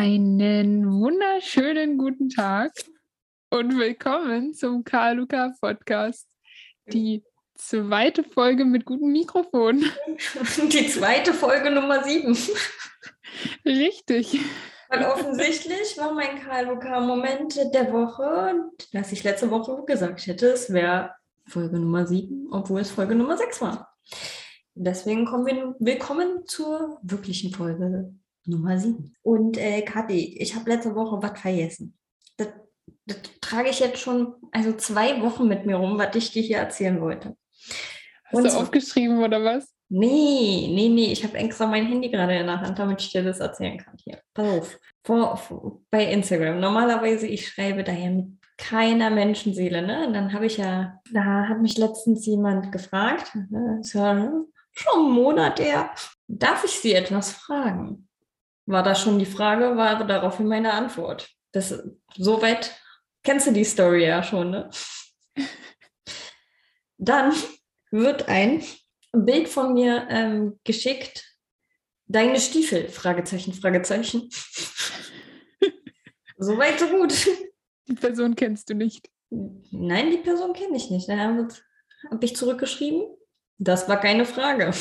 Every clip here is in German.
Einen wunderschönen guten Tag und willkommen zum Karl-Luca Podcast. Die zweite Folge mit gutem Mikrofon. Die zweite Folge Nummer sieben. Richtig. Weil offensichtlich war mein Karl-Luca-Moment der Woche, dass ich letzte Woche gesagt hätte, es wäre Folge Nummer sieben, obwohl es Folge Nummer sechs war. Deswegen kommen wir willkommen zur wirklichen Folge Nummer sieben. Und äh, Kathi, ich habe letzte Woche was vergessen. Das, das trage ich jetzt schon also zwei Wochen mit mir rum, was ich dir hier erzählen wollte. Hast Und du so, aufgeschrieben oder was? Nee, nee, nee, ich habe extra mein Handy gerade in der Hand, damit ich dir das erzählen kann. Hier, pass auf. Vor, vor, bei Instagram. Normalerweise, ich schreibe da ja mit keiner Menschenseele, ne? Und dann habe ich ja, da hat mich letztens jemand gefragt, ne? schon einen Monat her, darf ich Sie etwas fragen? War da schon die Frage, war daraufhin meine Antwort. Das, soweit kennst du die Story ja schon, ne? Dann wird ein Bild von mir ähm, geschickt. Deine Stiefel? Fragezeichen, Fragezeichen. Soweit, so gut. Die Person kennst du nicht. Nein, die Person kenne ich nicht. Da habe ich zurückgeschrieben. Das war keine Frage.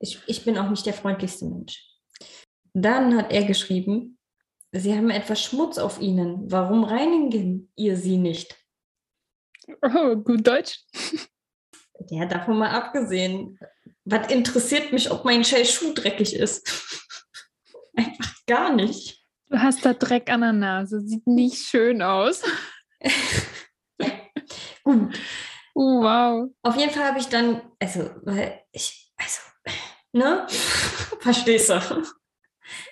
Ich, ich bin auch nicht der freundlichste Mensch. Dann hat er geschrieben, Sie haben etwas Schmutz auf Ihnen. Warum reinigen ihr sie nicht? Oh, gut Deutsch. Ja, davon mal abgesehen. Was interessiert mich, ob mein scheiß Schuh dreckig ist? Einfach gar nicht. Du hast da Dreck an der Nase. Sieht nicht schön aus. Gut. Oh, wow. Auf jeden Fall habe ich dann, also, weil ich, Ne? Verstehst du?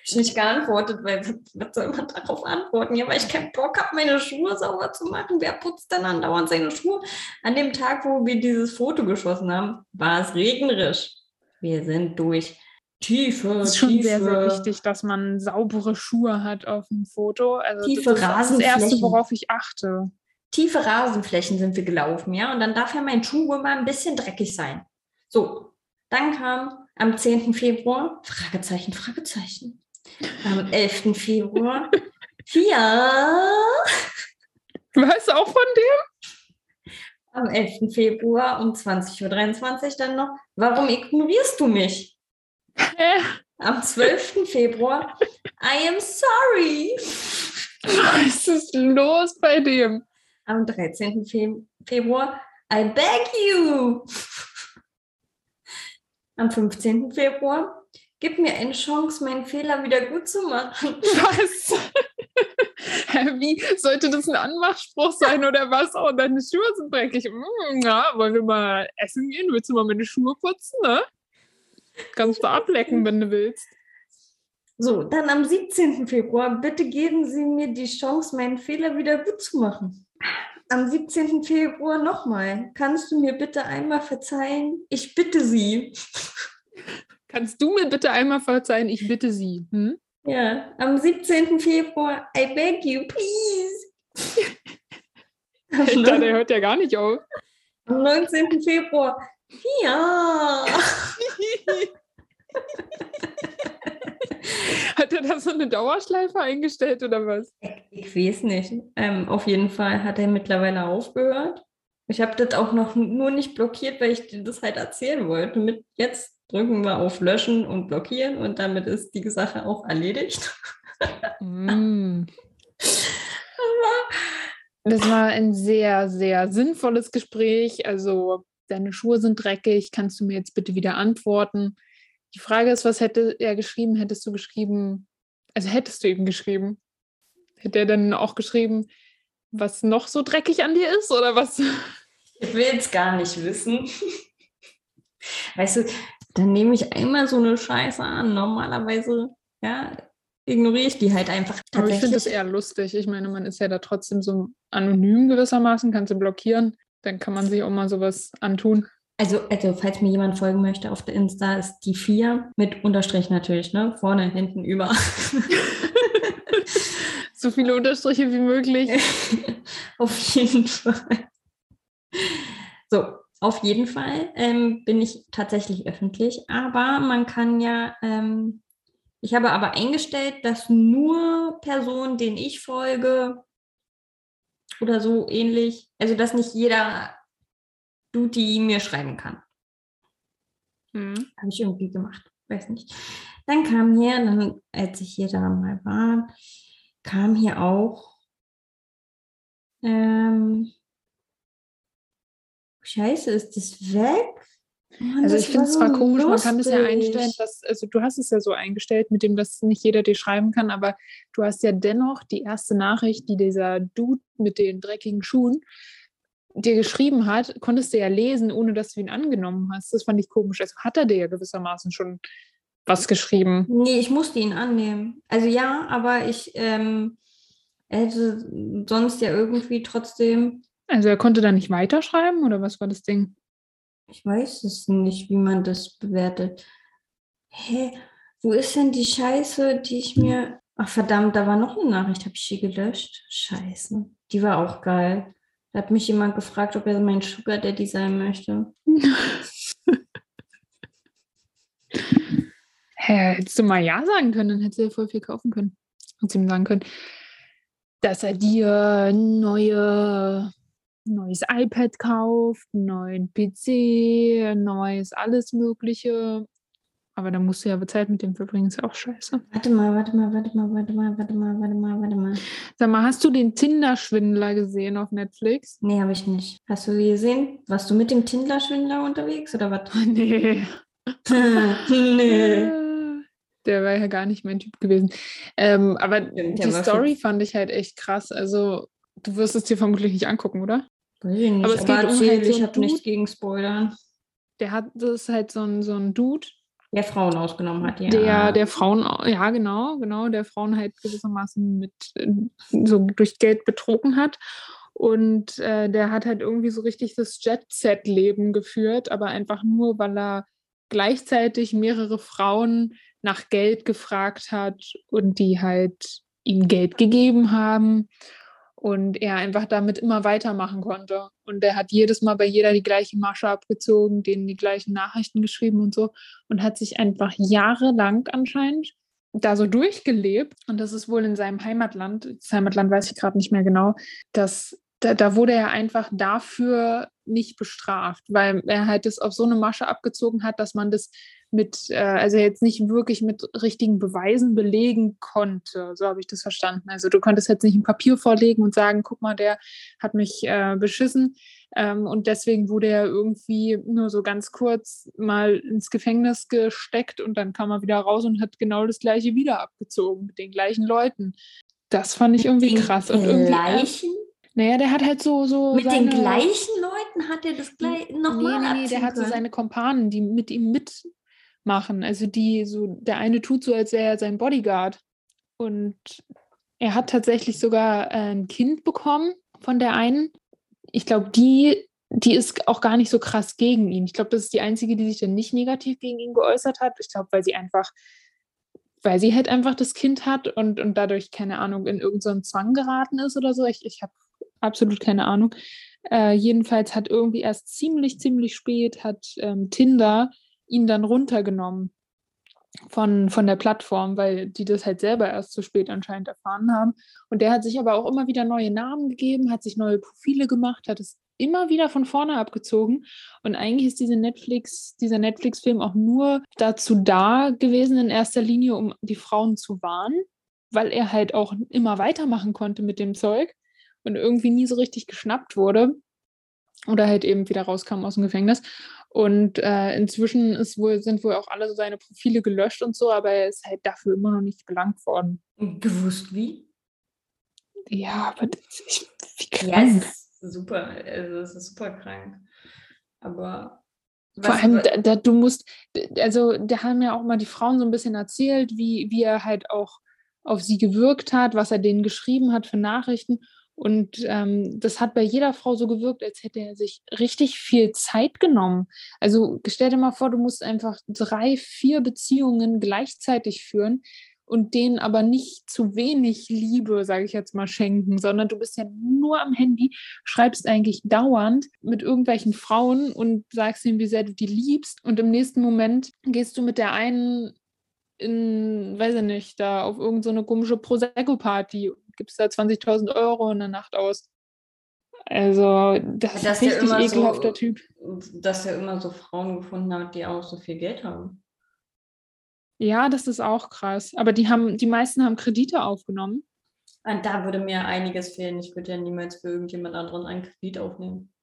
Ich nicht geantwortet, weil was soll man darauf antworten? Ja, weil ich keinen Bock habe, meine Schuhe sauber zu machen. Wer putzt denn andauernd seine Schuhe? An dem Tag, wo wir dieses Foto geschossen haben, war es regnerisch. Wir sind durch tiefe, Es ist schon tiefe, sehr, sehr wichtig, dass man saubere Schuhe hat auf dem Foto. Also tiefe das Rasenflächen. ist das Erste, worauf ich achte. Tiefe Rasenflächen sind wir gelaufen, ja. Und dann darf ja mein Schuh mal ein bisschen dreckig sein. So, dann kam am 10. Februar, Fragezeichen, Fragezeichen. Am 11. Februar, ja. Weißt du auch von dem? Am 11. Februar um 20.23 Uhr dann noch, warum ignorierst du mich? Äh. Am 12. Februar, I am sorry. Was ist los bei dem? Am 13. Fe Februar, I beg you am 15. Februar. Gib mir eine Chance, meinen Fehler wieder gut zu machen. Was? Wie sollte das ein Anmachspruch sein oder was? Oh, deine Schuhe sind dreckig. Mm, ja, wollen wir mal essen gehen? Willst du mal meine Schuhe putzen, ne? Kannst du ablecken, wenn du willst. So, dann am 17. Februar, bitte geben Sie mir die Chance, meinen Fehler wieder gut zu machen am 17. Februar nochmal. Kannst du mir bitte einmal verzeihen? Ich bitte Sie. Kannst du mir bitte einmal verzeihen? Ich bitte Sie. Hm? Ja, am 17. Februar, I beg you, please. Alter, der hört ja gar nicht auf. Am 19. Februar, ja. Hat er da so eine Dauerschleife eingestellt oder was? Ich weiß nicht. Ähm, auf jeden Fall hat er mittlerweile aufgehört. Ich habe das auch noch nur nicht blockiert, weil ich dir das halt erzählen wollte. Mit jetzt drücken wir auf Löschen und Blockieren und damit ist die Sache auch erledigt. Mm. das war ein sehr, sehr sinnvolles Gespräch. Also, deine Schuhe sind dreckig. Kannst du mir jetzt bitte wieder antworten? Die Frage ist, was hätte er geschrieben? Hättest du geschrieben, also hättest du ihm geschrieben? Hätte er dann auch geschrieben, was noch so dreckig an dir ist oder was? Ich will es gar nicht wissen. Weißt du, dann nehme ich einmal so eine Scheiße an. Normalerweise, ja, ignoriere ich die halt einfach. Aber ich finde das eher lustig. Ich meine, man ist ja da trotzdem so anonym gewissermaßen, kannst du blockieren. Dann kann man sich auch mal sowas antun. Also, also, falls mir jemand folgen möchte auf der Insta, ist die 4 mit Unterstrich natürlich, ne? Vorne, hinten, über. so viele Unterstriche wie möglich. auf jeden Fall. So, auf jeden Fall ähm, bin ich tatsächlich öffentlich, aber man kann ja, ähm, Ich habe aber eingestellt, dass nur Personen, denen ich folge oder so ähnlich, also dass nicht jeder Duty mir schreiben kann. Hm. Habe ich irgendwie gemacht, weiß nicht. Dann kam hier, dann, als ich hier da mal war, kam hier auch ähm, Scheiße, ist das weg? Mann, also ich finde es zwar komisch, lustig. man kann das ja einstellen, dass, also du hast es ja so eingestellt, mit dem, dass nicht jeder dir schreiben kann, aber du hast ja dennoch die erste Nachricht, die dieser Dude mit den dreckigen Schuhen dir geschrieben hat, konntest du ja lesen, ohne dass du ihn angenommen hast. Das fand ich komisch. Also hat er dir ja gewissermaßen schon was geschrieben. Nee, ich musste ihn annehmen. Also ja, aber ich ähm, hätte sonst ja irgendwie trotzdem also er konnte da nicht weiterschreiben oder was war das Ding? Ich weiß es nicht, wie man das bewertet. Hä? Wo ist denn die Scheiße, die ich mir. Ach verdammt, da war noch eine Nachricht, habe ich die gelöscht? Scheiße. Die war auch geil. Hat mich jemand gefragt, ob er mein Sugar Daddy sein möchte. Hä, hättest du mal Ja sagen können, dann hättest du ja voll viel kaufen können. Und ihm sagen können, dass er dir neue neues iPad kauft, einen neuen PC, neues alles Mögliche. Aber da musst du ja Zeit mit dem verbringen, ist auch scheiße. Warte mal, warte mal, warte mal, warte mal, warte mal, warte mal, warte mal. Sag mal, hast du den Tinder-Schwindler gesehen auf Netflix? Nee, habe ich nicht. Hast du gesehen? Warst du mit dem Tinder-Schwindler unterwegs oder was? Nee. nee. Der war ja gar nicht mein Typ gewesen. Ähm, aber Stimmt, die Story fand ich halt echt krass. Also, du wirst es dir vermutlich nicht angucken, oder? Weiß ich nicht, aber es aber geht erzähl, um halt so ich habe nichts gegen Spoilern. Der hat, das ist halt so ein, so ein Dude. Der Frauen ausgenommen hat, ja. Der, der Frauen, ja genau, genau, der Frauen halt gewissermaßen mit so durch Geld betrogen hat. Und äh, der hat halt irgendwie so richtig das Jet-Set-Leben geführt, aber einfach nur, weil er gleichzeitig mehrere Frauen nach Geld gefragt hat und die halt ihm Geld gegeben haben und er einfach damit immer weitermachen konnte. Und er hat jedes Mal bei jeder die gleiche Masche abgezogen, denen die gleichen Nachrichten geschrieben und so und hat sich einfach jahrelang anscheinend da so durchgelebt. Und das ist wohl in seinem Heimatland, das Heimatland weiß ich gerade nicht mehr genau, dass da, da, wurde er einfach dafür nicht bestraft, weil er halt das auf so eine Masche abgezogen hat, dass man das mit, äh, also jetzt nicht wirklich mit richtigen Beweisen belegen konnte. So habe ich das verstanden. Also du konntest jetzt nicht ein Papier vorlegen und sagen, guck mal, der hat mich äh, beschissen. Ähm, und deswegen wurde er irgendwie nur so ganz kurz mal ins Gefängnis gesteckt und dann kam er wieder raus und hat genau das gleiche wieder abgezogen mit den gleichen Leuten. Das fand ich irgendwie mit krass. Den und irgendwie, gleichen? Naja, der hat halt so. so mit seine, den gleichen Leuten hat er das gleich nochmal. Nee, nee, nee, der hat so seine Kompanen, die mit ihm mit machen. Also die so, der eine tut so, als wäre er sein Bodyguard. Und er hat tatsächlich sogar äh, ein Kind bekommen von der einen. Ich glaube, die, die ist auch gar nicht so krass gegen ihn. Ich glaube, das ist die einzige, die sich dann nicht negativ gegen ihn geäußert hat. Ich glaube, weil sie einfach, weil sie halt einfach das Kind hat und, und dadurch, keine Ahnung, in irgendeinen so Zwang geraten ist oder so. Ich, ich habe absolut keine Ahnung. Äh, jedenfalls hat irgendwie erst ziemlich, ziemlich spät hat ähm, Tinder ihn dann runtergenommen von, von der Plattform, weil die das halt selber erst zu spät anscheinend erfahren haben. Und der hat sich aber auch immer wieder neue Namen gegeben, hat sich neue Profile gemacht, hat es immer wieder von vorne abgezogen. Und eigentlich ist diese Netflix, dieser Netflix-Film auch nur dazu da gewesen, in erster Linie, um die Frauen zu warnen, weil er halt auch immer weitermachen konnte mit dem Zeug und irgendwie nie so richtig geschnappt wurde. Oder halt eben wieder rauskam aus dem Gefängnis. Und äh, inzwischen ist wohl, sind wohl auch alle seine Profile gelöscht und so, aber er ist halt dafür immer noch nicht belangt worden. Gewusst wie? Ja, aber das ist, wie krank. Ja, super, also es ist super krank. Aber vor allem, da, da, du musst, also da haben ja auch mal die Frauen so ein bisschen erzählt, wie, wie er halt auch auf sie gewirkt hat, was er denen geschrieben hat für Nachrichten. Und ähm, das hat bei jeder Frau so gewirkt, als hätte er sich richtig viel Zeit genommen. Also stell dir mal vor, du musst einfach drei, vier Beziehungen gleichzeitig führen und denen aber nicht zu wenig Liebe, sage ich jetzt mal, schenken, sondern du bist ja nur am Handy, schreibst eigentlich dauernd mit irgendwelchen Frauen und sagst ihnen, wie sehr du die liebst. Und im nächsten Moment gehst du mit der einen in, weiß ich nicht, da auf irgendeine so komische Prosecco-Party, gibst da 20.000 Euro in der Nacht aus. Also, das, das ist ein richtig ekelhafter so, Typ. Dass er immer so Frauen gefunden hat, die auch so viel Geld haben. Ja, das ist auch krass. Aber die haben, die meisten haben Kredite aufgenommen. Und da würde mir einiges fehlen. Ich würde ja niemals für irgendjemand anderen einen Kredit aufnehmen.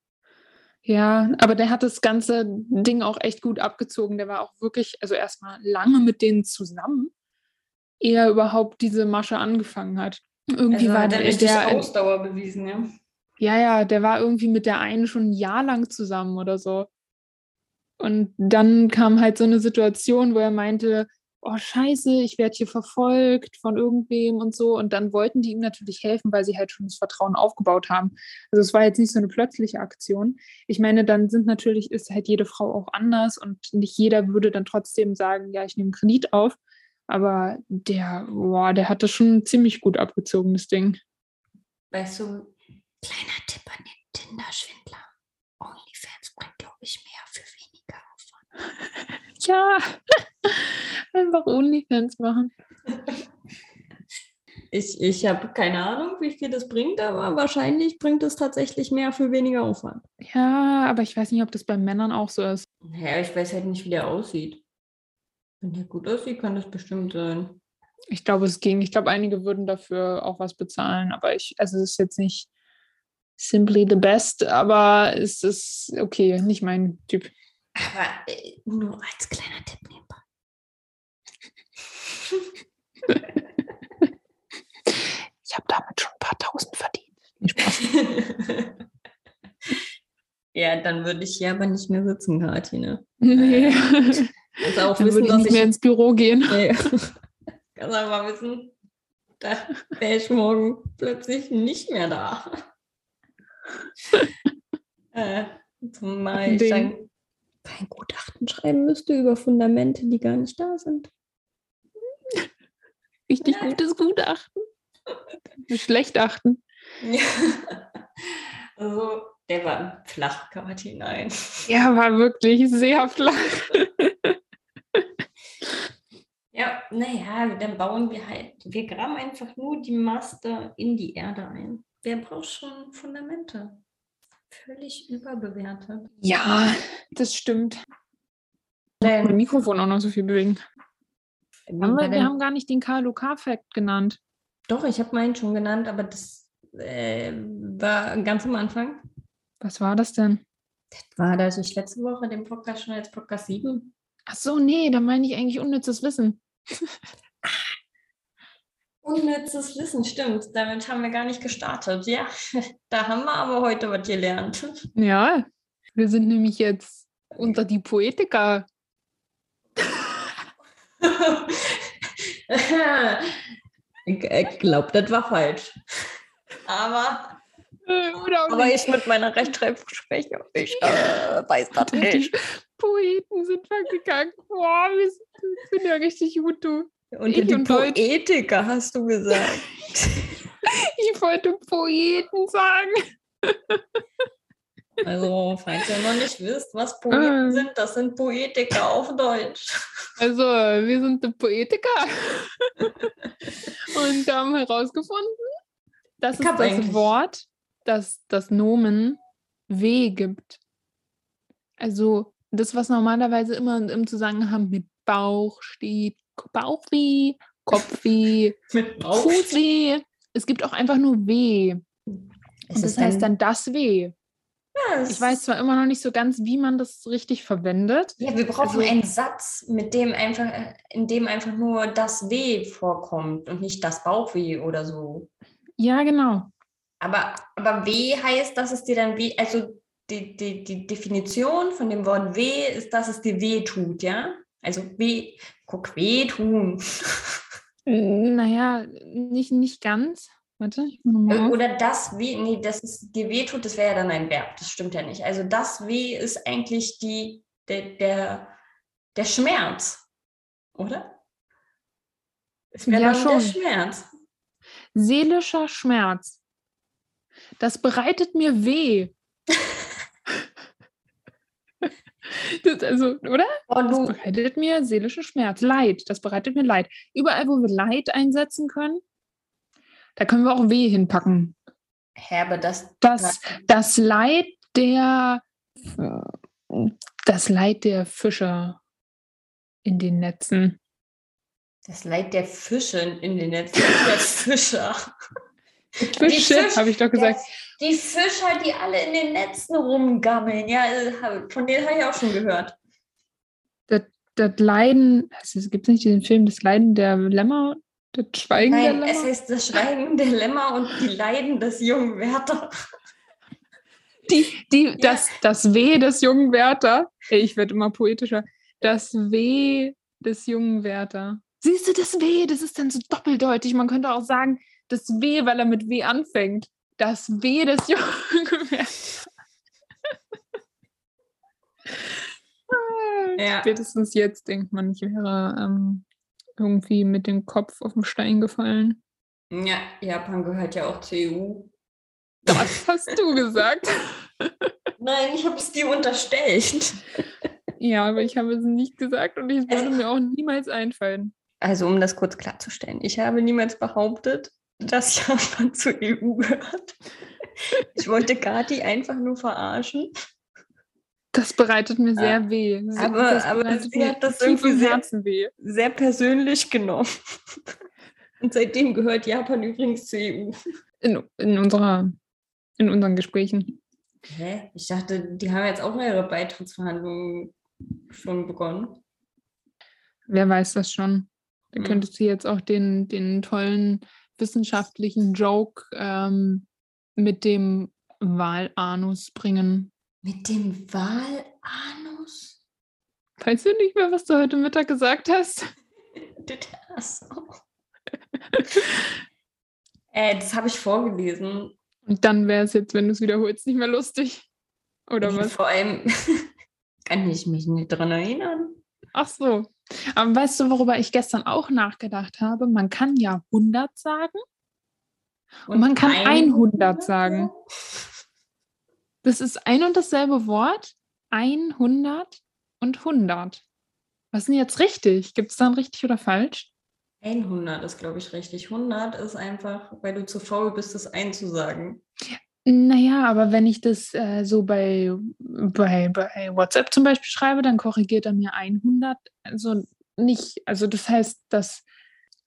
Ja, aber der hat das ganze Ding auch echt gut abgezogen. Der war auch wirklich, also erstmal lange mit denen zusammen, ehe er überhaupt diese Masche angefangen hat. Irgendwie also war der, der Ausdauer bewiesen, ja. Ja, ja, der war irgendwie mit der einen schon ein Jahr lang zusammen oder so. Und dann kam halt so eine Situation, wo er meinte, oh scheiße, ich werde hier verfolgt von irgendwem und so. Und dann wollten die ihm natürlich helfen, weil sie halt schon das Vertrauen aufgebaut haben. Also es war jetzt nicht so eine plötzliche Aktion. Ich meine, dann sind natürlich, ist halt jede Frau auch anders und nicht jeder würde dann trotzdem sagen, ja, ich nehme Kredit auf. Aber der, boah, der hat das schon ziemlich gut abgezogen, das Ding. Weißt du, kleiner Tipp an den Tinder-Schwindler. OnlyFans bringt, glaube ich, mehr für weniger Aufwand. ja. Einfach OnlyFans machen. Ich, ich habe keine Ahnung, wie viel das bringt, aber wahrscheinlich bringt es tatsächlich mehr für weniger Aufwand. Ja, aber ich weiß nicht, ob das bei Männern auch so ist. Ja, ich weiß halt nicht, wie der aussieht. Wenn der gut aussieht, kann das bestimmt sein. Ich glaube, es ging. Ich glaube, einige würden dafür auch was bezahlen, aber ich, also es ist jetzt nicht simply the best, aber es ist okay, nicht mein Typ. Aber äh, nur als kleiner Tipp nebenbei. ich habe damit schon ein paar tausend verdient. ja, dann würde ich hier aber nicht mehr sitzen, Kartine. Nee. Also auch dann wissen, würde ich nicht ich, mehr ins Büro gehen. Nee. Kannst aber wissen, da wäre ich morgen plötzlich nicht mehr da. äh, zumal ich dann kein Gutachten schreiben müsste über Fundamente, die gar nicht da sind. Richtig ja. gutes Gutachten. Schlecht achten. Ja. Also, der war flach, kann man hinein. Ja, war wirklich sehr flach. Ja, naja, dann bauen wir halt, wir graben einfach nur die Maste in die Erde ein. Wer braucht schon Fundamente? Völlig überbewertet. Ja, das stimmt. Das Mikrofon auch noch so viel bewegen. Haben wir, wir haben gar nicht den KLOK-Fact genannt. Doch, ich habe meinen schon genannt, aber das äh, war ganz am Anfang. Was war das denn? Das war, dass ich letzte Woche den Podcast schon als Podcast 7. Ach so, nee, da meine ich eigentlich unnützes Wissen. Unnützes Wissen, stimmt. Damit haben wir gar nicht gestartet. Ja, da haben wir aber heute was gelernt. Ja, wir sind nämlich jetzt unter die Poetiker. ich glaube, das war falsch. Aber, äh, aber ich mit meiner Rechtschreibschwäche, ich äh, weiß das nicht. Poeten sind vergegangen. Boah, wir sind, ja richtig gut, du. Und ich die und Poetiker Deutsch. hast du gesagt. ich wollte Poeten sagen. Also, falls ihr noch nicht wisst, was Poeten äh. sind, das sind Poetiker auf Deutsch. Also, wir sind die Poetiker und haben herausgefunden, dass es das eigentlich. Wort, das das Nomen weh gibt. Also, das, was normalerweise immer im Zusammenhang mit Bauch steht, Bauchweh, Kopfweh, Fußweh. Es gibt auch einfach nur weh. Und das heißt dann das weh. Ja, ich weiß zwar immer noch nicht so ganz, wie man das richtig verwendet. Ja, wir brauchen also, einen Satz, mit dem einfach, in dem einfach nur das Weh vorkommt und nicht das Bauchweh oder so. Ja, genau. Aber, aber weh heißt, dass es dir dann weh, also die, die, die Definition von dem Wort weh ist, dass es dir weh tut, ja? Also weh, guck, weh tun. Naja, nicht, nicht ganz. Warte, ich mal Oder das weh, nee, das ist dir weh tut, das wäre ja dann ein Verb, das stimmt ja nicht. Also das weh ist eigentlich die, der, der, der Schmerz, oder? Es wäre ja, schon. der Schmerz. Seelischer Schmerz. Das bereitet mir weh. Das, also, oder? Oh, Das bereitet mir seelischen Schmerz. Leid. Das bereitet mir Leid. Überall, wo wir Leid einsetzen können, da können wir auch Weh hinpacken. Hä, aber das, Das, das Leid der das Leid der Fischer in den Netzen. das Leid der Fische in den Netzen, der Fischer. Fische, Fisch- habe ich doch gesagt. Die Fischer, die alle in den Netzen rumgammeln, ja, äh, von denen habe ich auch schon gehört. Das Leiden, gibt es nicht diesen Film, das Leiden der Lämmer? Das Schweigen Nein, der es Lämmer? heißt das Schweigen der Lämmer und die Leiden des jungen Werther. Die, die, das, das Weh des jungen Werther. Ich werde immer poetischer. Das Weh des jungen Werther. Siehst du, das Weh, das ist dann so doppeldeutig. Man könnte auch sagen, das Weh, weil er mit Weh anfängt. Das Weh des jungen Werther. Ah, Ja. Spätestens jetzt denkt man, ich wäre ähm, irgendwie mit dem Kopf auf den Stein gefallen. Ja, Japan gehört ja auch zur EU. Das hast du gesagt. Nein, ich habe es dir unterstellt. Ja, aber ich habe es nicht gesagt und es würde mir auch niemals einfallen. Also, um das kurz klarzustellen, ich habe niemals behauptet, dass Japan zur EU gehört. Ich wollte Kati einfach nur verarschen. Das bereitet mir sehr weh. Se- Aber- das aber bereitet sie mir hat das irgendwie sehr- weh. Sehr persönlich genommen. Und seitdem gehört Japan übrigens zur EU. In, in, unserer, in unseren Gesprächen. Hä? Ich dachte, die haben jetzt auch ihre Beitrittsverhandlungen schon begonnen. Wer weiß das schon? Dann Hm. könntest du jetzt auch den, den tollen wissenschaftlichen Joke ähm, mit dem Wahlanus bringen. Mit dem Wahlanus? Weißt du nicht mehr, was du heute Mittag gesagt hast? So. äh, das habe ich vorgelesen. Und dann wäre es jetzt, wenn du es wiederholst, nicht mehr lustig. Oder was? Vor allem kann ich mich nicht dran erinnern. Ach so. Aber weißt du, worüber ich gestern auch nachgedacht habe? Man kann ja 100 sagen. Und man kann 100 sagen. Das ist ein und dasselbe Wort. 100 und 100. Was ist denn jetzt richtig? Gibt es dann richtig oder falsch? 100 ist, glaube ich, richtig. 100 ist einfach, weil du zu faul bist, das einzusagen. Naja, aber wenn ich das äh, so bei, bei, bei WhatsApp zum Beispiel schreibe, dann korrigiert er mir 100. Also nicht, also das heißt, dass,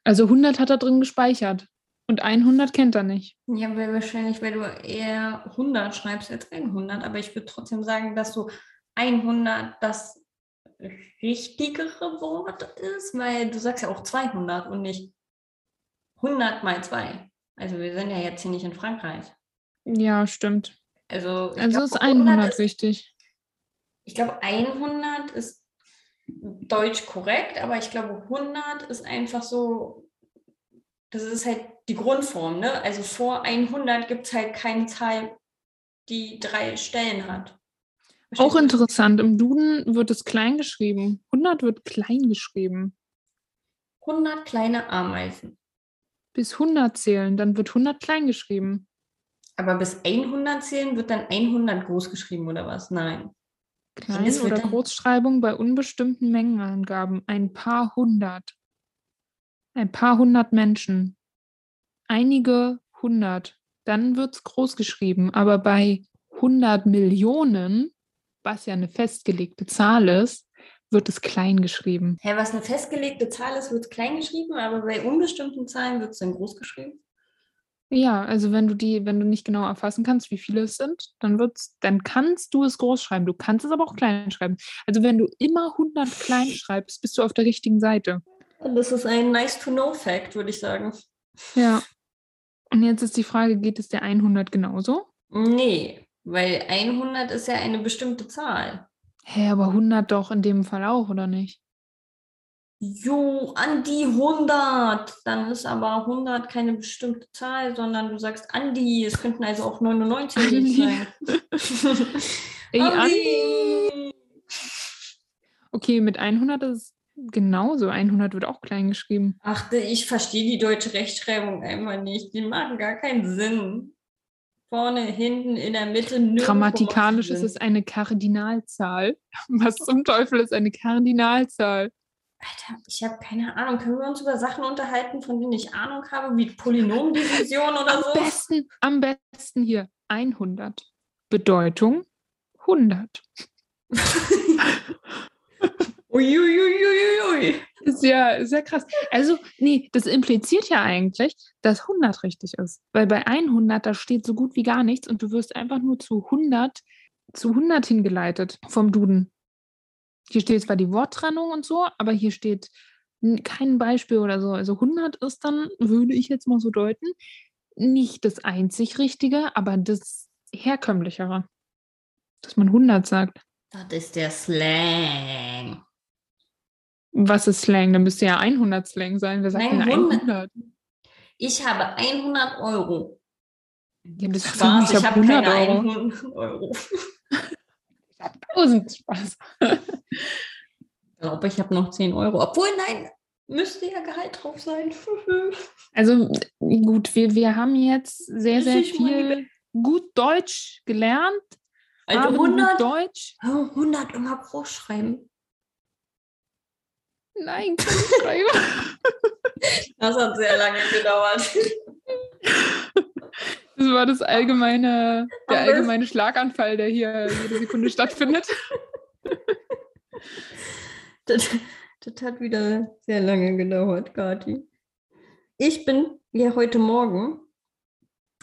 also 100 hat er drin gespeichert und 100 kennt er nicht. Ja, weil wahrscheinlich, weil du eher 100 schreibst als 100. Aber ich würde trotzdem sagen, dass so 100 das richtigere Wort ist, weil du sagst ja auch 200 und nicht 100 mal 2. Also wir sind ja jetzt hier nicht in Frankreich. Ja, stimmt. Also, Also glaub, ist 100 ist, richtig. Ich glaube, 100 ist deutsch korrekt, aber ich glaube, 100 ist einfach so, das ist halt die Grundform, ne? Also vor 100 gibt es halt keine Zahl, die drei Stellen hat. Auch interessant, im Duden wird es klein geschrieben. 100 wird klein geschrieben. 100 kleine Ameisen. Bis 100 zählen, dann wird 100 klein geschrieben. Aber bis 100 zählen wird dann 100 groß geschrieben oder was? Nein. Klein- oder Großschreibung bei unbestimmten Mengenangaben. Ein paar hundert. Ein paar hundert Menschen. Einige hundert. Dann wird es groß geschrieben. Aber bei 100 Millionen, was ja eine festgelegte Zahl ist, wird es klein geschrieben. Hä, was eine festgelegte Zahl ist, wird klein geschrieben, aber bei unbestimmten Zahlen wird es dann groß geschrieben. Ja, also wenn du die, wenn du nicht genau erfassen kannst, wie viele es sind, dann wird's, dann kannst du es groß schreiben. Du kannst es aber auch klein schreiben. Also wenn du immer 100 klein schreibst, bist du auf der richtigen Seite. Das ist ein nice-to-know-Fact, würde ich sagen. Ja. Und jetzt ist die Frage, geht es der 100 genauso? Nee, weil 100 ist ja eine bestimmte Zahl. Hä, aber 100 doch in dem Fall auch, oder nicht? Jo, an die 100. Dann ist aber 100 keine bestimmte Zahl, sondern du sagst Andi. Es könnten also auch 99 Andi. sein. Ey, Andi. Okay, mit 100 ist es genauso. 100 wird auch klein geschrieben. Ach, ich verstehe die deutsche Rechtschreibung einfach nicht. Die machen gar keinen Sinn. vorne, hinten, in der Mitte. Grammatikalisch ist es eine Kardinalzahl. Was zum Teufel ist eine Kardinalzahl? Alter, ich habe keine Ahnung. Können wir uns über Sachen unterhalten, von denen ich Ahnung habe, wie Polynomdivision oder Am so? besten, am besten hier 100. Bedeutung 100. Uiuiuiuiui. Ist ja, ja krass. Also, nee, das impliziert ja eigentlich, dass 100 richtig ist. Weil bei 100, da steht so gut wie gar nichts und du wirst einfach nur zu 100, zu 100 hingeleitet vom Duden. Hier steht zwar die Worttrennung und so, aber hier steht kein Beispiel oder so. Also 100 ist dann, würde ich jetzt mal so deuten, nicht das einzig Richtige, aber das herkömmlichere. Dass man 100 sagt. Das ist der Slang. Was ist Slang? Dann müsste ja 100 Slang sein. Wer sagt Nein, denn 100. 100? Ich habe 100 Euro. Ja, das Spaß, ich habe keine Euro. 100 Euro. 1000 Spaß. Ich glaube, ich habe noch 10 Euro. Obwohl, nein, müsste ja Gehalt drauf sein. Also gut, wir, wir haben jetzt sehr, sehr viel gut Deutsch gelernt. Also haben gut 100, Deutsch. Oh, 100 immer groß schreiben. Nein, kann ich schreiben. Das hat sehr lange gedauert. Das war das allgemeine, der allgemeine Schlaganfall, der hier jede Sekunde stattfindet. Das, das hat wieder sehr lange gedauert, Kati. Ich bin ja heute Morgen,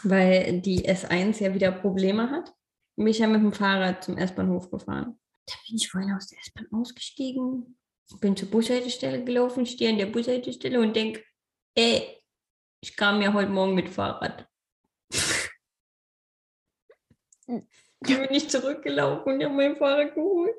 weil die S1 ja wieder Probleme hat, bin ich ja mit dem Fahrrad zum S-Bahnhof gefahren. Da bin ich vorhin aus der S-Bahn ausgestiegen, bin zur Bushaltestelle gelaufen, stehe an der Bushaltestelle und denke, ey, ich kam ja heute Morgen mit Fahrrad. Dann bin ich zurückgelaufen und habe mein Fahrrad geholt.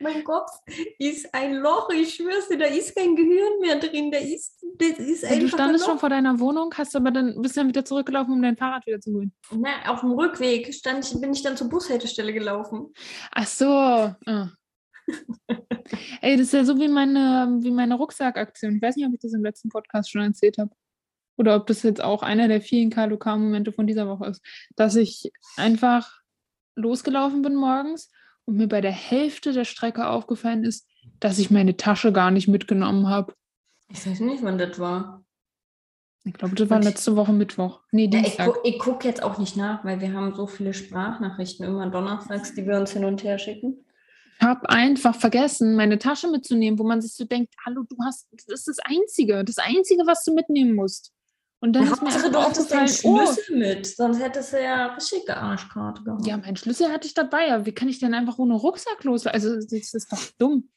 Mein Kopf ist ein Loch, ich schwör's dir, da ist kein Gehirn mehr drin, da ist, das ist Also du einfach ein standest Loch. schon vor deiner Wohnung, hast aber dann bist dann wieder zurückgelaufen, um dein Fahrrad wieder zu holen. Na, auf dem Rückweg stand ich, bin ich dann zur Bushaltestelle gelaufen. Ach so. Ah. Ey, das ist ja so wie meine, wie meine Rucksackaktion. Ich weiß nicht, ob ich das im letzten Podcast schon erzählt habe. Oder ob das jetzt auch einer der vielen KLOK-Momente von dieser Woche ist. Dass ich einfach losgelaufen bin morgens und mir bei der Hälfte der Strecke aufgefallen ist, dass ich meine Tasche gar nicht mitgenommen habe. Ich weiß nicht, wann das war. Ich glaube, das war letzte Woche Mittwoch. Nee, Ja, ich Dienstag. gu ich gucke jetzt auch nicht nach, weil wir haben so viele Sprachnachrichten immer donnerstags, die wir uns hin und her schicken. Ich habe einfach vergessen, meine Tasche mitzunehmen, wo man sich so denkt, hallo, du hast, das ist das Einzige, das Einzige, was du mitnehmen musst. Und dann Ja, ist mir Hauptsache, du hattest deinen aufgefallen, oh, Schlüssel mit, sonst hättest du ja richtige Arschkarte gehabt. ja, mein Schlüssel hatte ich dabei, aber wie kann ich denn einfach ohne Rucksack los? Also das ist doch dumm.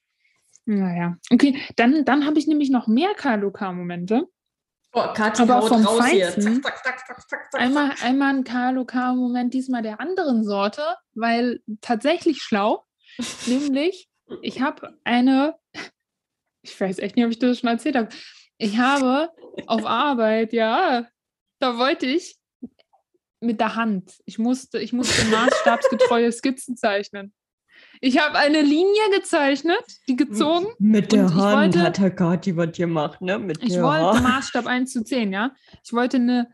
Naja, okay, dann, dann habe ich nämlich noch mehr KLOK-Momente. Oh, Kathi Aber vom raus hier. Feinsten. Zack, zack, zack, zack, zack, zack. Einmal, einmal ein KLOK-Moment, diesmal der anderen Sorte, weil tatsächlich schlau, nämlich ich habe eine, ich weiß echt nicht, ob ich das schon erzählt habe, ich habe auf Arbeit, ja, da wollte ich mit der Hand, ich musste, ich musste maßstabsgetreue Skizzen zeichnen. Ich habe eine Linie gezeichnet, die gezogen. Mit Und ich wollte- Herr Kati was gemacht, ne? Mit Ich wollte Maßstab 1 zu 10, ja. Ich wollte eine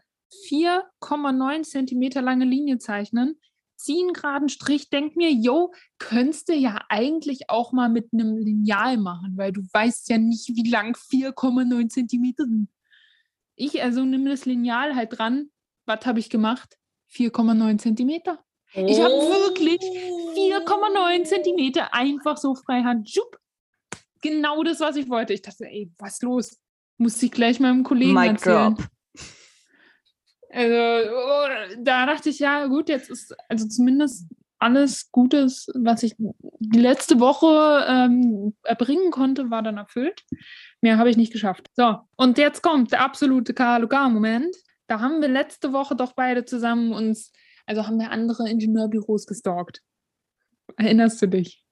4,9 Zentimeter lange Linie zeichnen, ziehe einen geraden Strich, denk mir, yo, könntest du ja eigentlich auch mal mit einem Lineal machen, weil du weißt ja nicht, wie lang 4,9 Zentimeter sind. Ich also nehme das Lineal halt dran. Was habe ich gemacht? 4,9 Zentimeter. Ich habe wirklich 4,9 Zentimeter einfach so freihand. Schupp. Genau das, was ich wollte. Ich dachte, ey, was los? Muss ich gleich meinem Kollegen Mic erzählen. drop. Also, oh, da dachte ich, ja, gut, jetzt ist also zumindest alles Gutes, was ich die letzte Woche ähm, erbringen konnte, war dann erfüllt. Mehr habe ich nicht geschafft. So, und jetzt kommt der absolute KLOK-Moment. Da haben wir letzte Woche doch beide zusammen uns, also haben wir andere Ingenieurbüros gestalkt. Erinnerst du dich?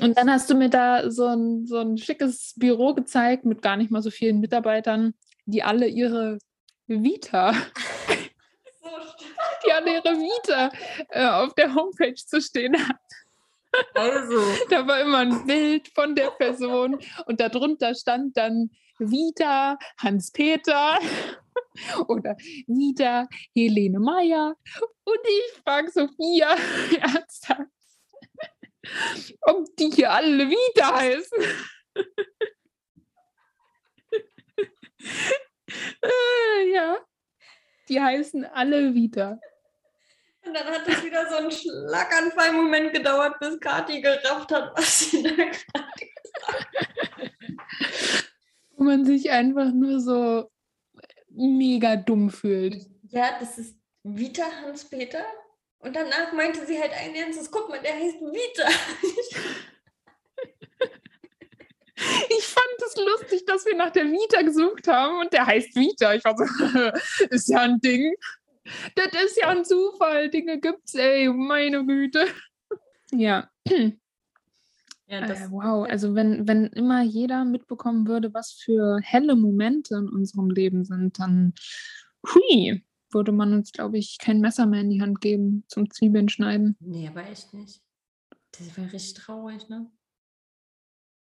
Und dann hast du mir da so ein, so ein schickes Büro gezeigt mit gar nicht mal so vielen Mitarbeitern, die alle ihre Vita, die alle ihre Vita äh, auf der Homepage zu stehen hat. Also, Da war immer ein Bild von der Person und darunter stand dann Vita, Hans-Peter Oder Vita Helene Meyer. Und ich frage Sophia ernsthaft, ob die hier alle Vita heißen. Die heißen alle Vita. Und dann hat es wieder so einen Schlaganfall-Moment gedauert, bis Kathi gerafft hat, was sie da gerade gesagt hat. Wo man sich einfach nur so mega dumm fühlt. Ja, das ist Vita Hans-Peter. Und danach meinte sie halt ein ernstes, guck mal, der heißt Vita. Ich fand es lustig, dass wir nach der Vita gesucht haben und der heißt Vita. Ich war so, ist ja ein Ding. Das ist ja ein Zufall. Dinge gibt's, ey, meine Güte. Ja. Ja, Äh, wow, also wenn, wenn immer jeder mitbekommen würde, was für helle Momente in unserem Leben sind, dann hui, würde man uns, glaube ich, kein Messer mehr in die Hand geben zum Zwiebeln schneiden. Nee, aber echt nicht. Das wäre richtig traurig, ne?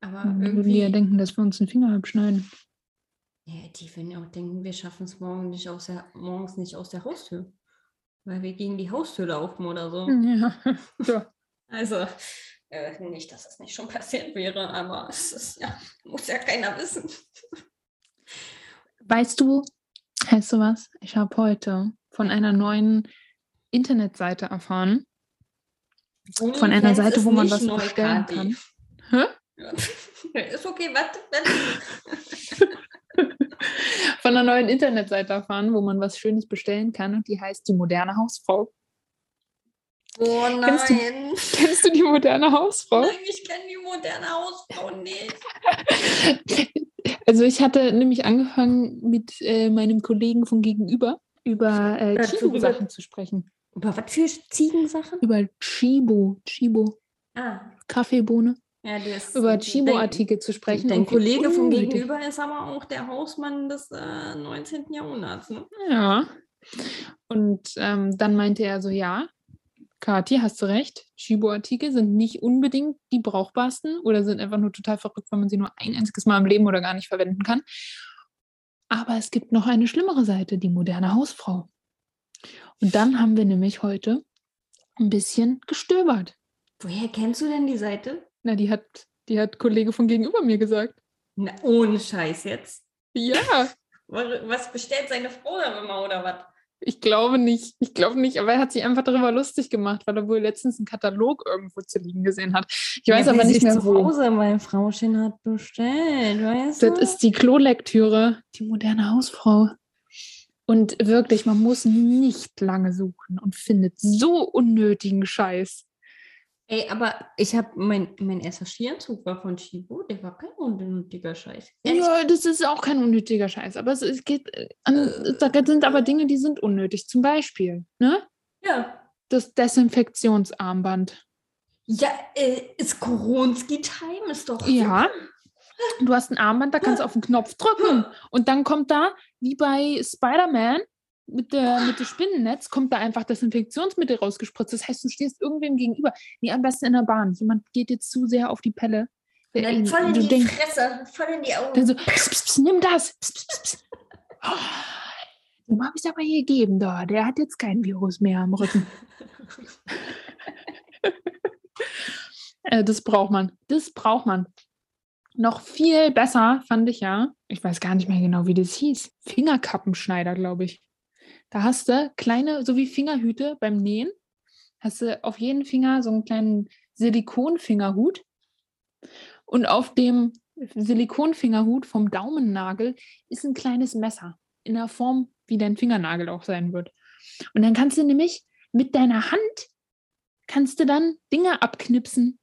Aber Dann würden die ja irgendwie. denken, dass wir uns den Finger abschneiden. Ja, die würden ja auch denken, wir schaffen es morgen nicht aus der, morgens nicht aus der Haustür. Weil wir gegen die Haustür laufen oder so. Ja, so. Also, äh, nicht, dass es nicht schon passiert wäre, aber es ist ja, muss ja keiner wissen. Weißt du, weißt du was? Ich habe heute von einer neuen Internetseite erfahren. Von einer Seite, wo man was bestellen kann. Hä? Ist okay, warte. Von einer neuen Internetseite erfahren, wo man was Schönes bestellen kann und die heißt die moderne Hausfrau. Oh Kennst du- nein. Kennst du die moderne Hausfrau? Nein, ich kenne die moderne Hausfrau nicht. Also ich hatte nämlich angefangen mit äh, meinem Kollegen von gegenüber über äh, Dazu Chibo-Sachen zu sprechen. Über was für Ziegensachen? Über Chibo, Chibo, Ah, Kaffeebohne. Ja. Über Chibo-Artikel zu sprechen. Dein Kollege von unnötig- gegenüber ist aber auch der Hausmann des äh, 19. Jahrhunderts. Ne? Ja. Und ähm, dann meinte er so, ja, Kathi, hast du recht. Chibo-Artikel sind nicht unbedingt die brauchbarsten oder sind einfach nur total verrückt, wenn man sie nur ein einziges Mal im Leben oder gar nicht verwenden kann. Aber es gibt noch eine schlimmere Seite, die moderne Hausfrau. Und dann haben wir nämlich heute ein bisschen gestöbert. Woher kennst du denn die Seite? Na, die hat, die hat Kollege von gegenüber mir gesagt. Na, ohne Scheiß jetzt. Ja, Wa- Was bestellt seine Frau da immer oder was? ich glaube nicht. Ich glaube nicht, aber er hat sich einfach darüber lustig gemacht, weil er wohl letztens einen Katalog irgendwo zu liegen gesehen hat. Ich weiß aber nicht mehr zu wo. Hause mein Frauchen hat bestellt, weißt Das du? ist die Klolektüre, die moderne Hausfrau. Und wirklich, man muss nicht lange suchen und findet so unnötigen Scheiß. Ey, aber ich habe mein, mein erster Skianzug war von Chibo, der war kein unnötiger Scheiß. Ehrlich, Ja, das ist auch kein unnötiger Scheiß. Aber es, es geht äh, an, da sind aber Dinge, die sind unnötig. Zum Beispiel, ne? ja. Das Desinfektionsarmband. Ja, äh, ist Koronski-Time, ist doch. Ja. Du hast ein Armband, da kannst du auf den Knopf drücken. Und dann kommt da, wie bei Spider-Man, mit, der, mit dem Spinnennetz, kommt da einfach Desinfektionsmittel rausgespritzt. Das heißt, du stehst irgendwem gegenüber. Nee, am besten in der Bahn. Jemand geht jetzt zu sehr auf die Pelle. Der dann ihn- voll in du die denkst, Fresse, voll in die Augen. dann so, pss, pss, pss, nimm das. Oh, dem habe ich aber gegeben, da. Der hat jetzt kein Virus mehr am Rücken. äh, das braucht man. Das braucht man. Noch viel besser fand ich ja, ich weiß gar nicht mehr genau, wie das hieß. Fingerkappenschneider, glaube ich. Da hast du kleine, so wie Fingerhüte beim Nähen, hast du auf jeden Finger so einen kleinen Silikonfingerhut. Und auf dem Silikonfingerhut vom Daumennagel ist ein kleines Messer in der Form, wie dein Fingernagel auch sein wird. Und dann kannst du nämlich mit deiner Hand kannst du dann Dinge abknipsen.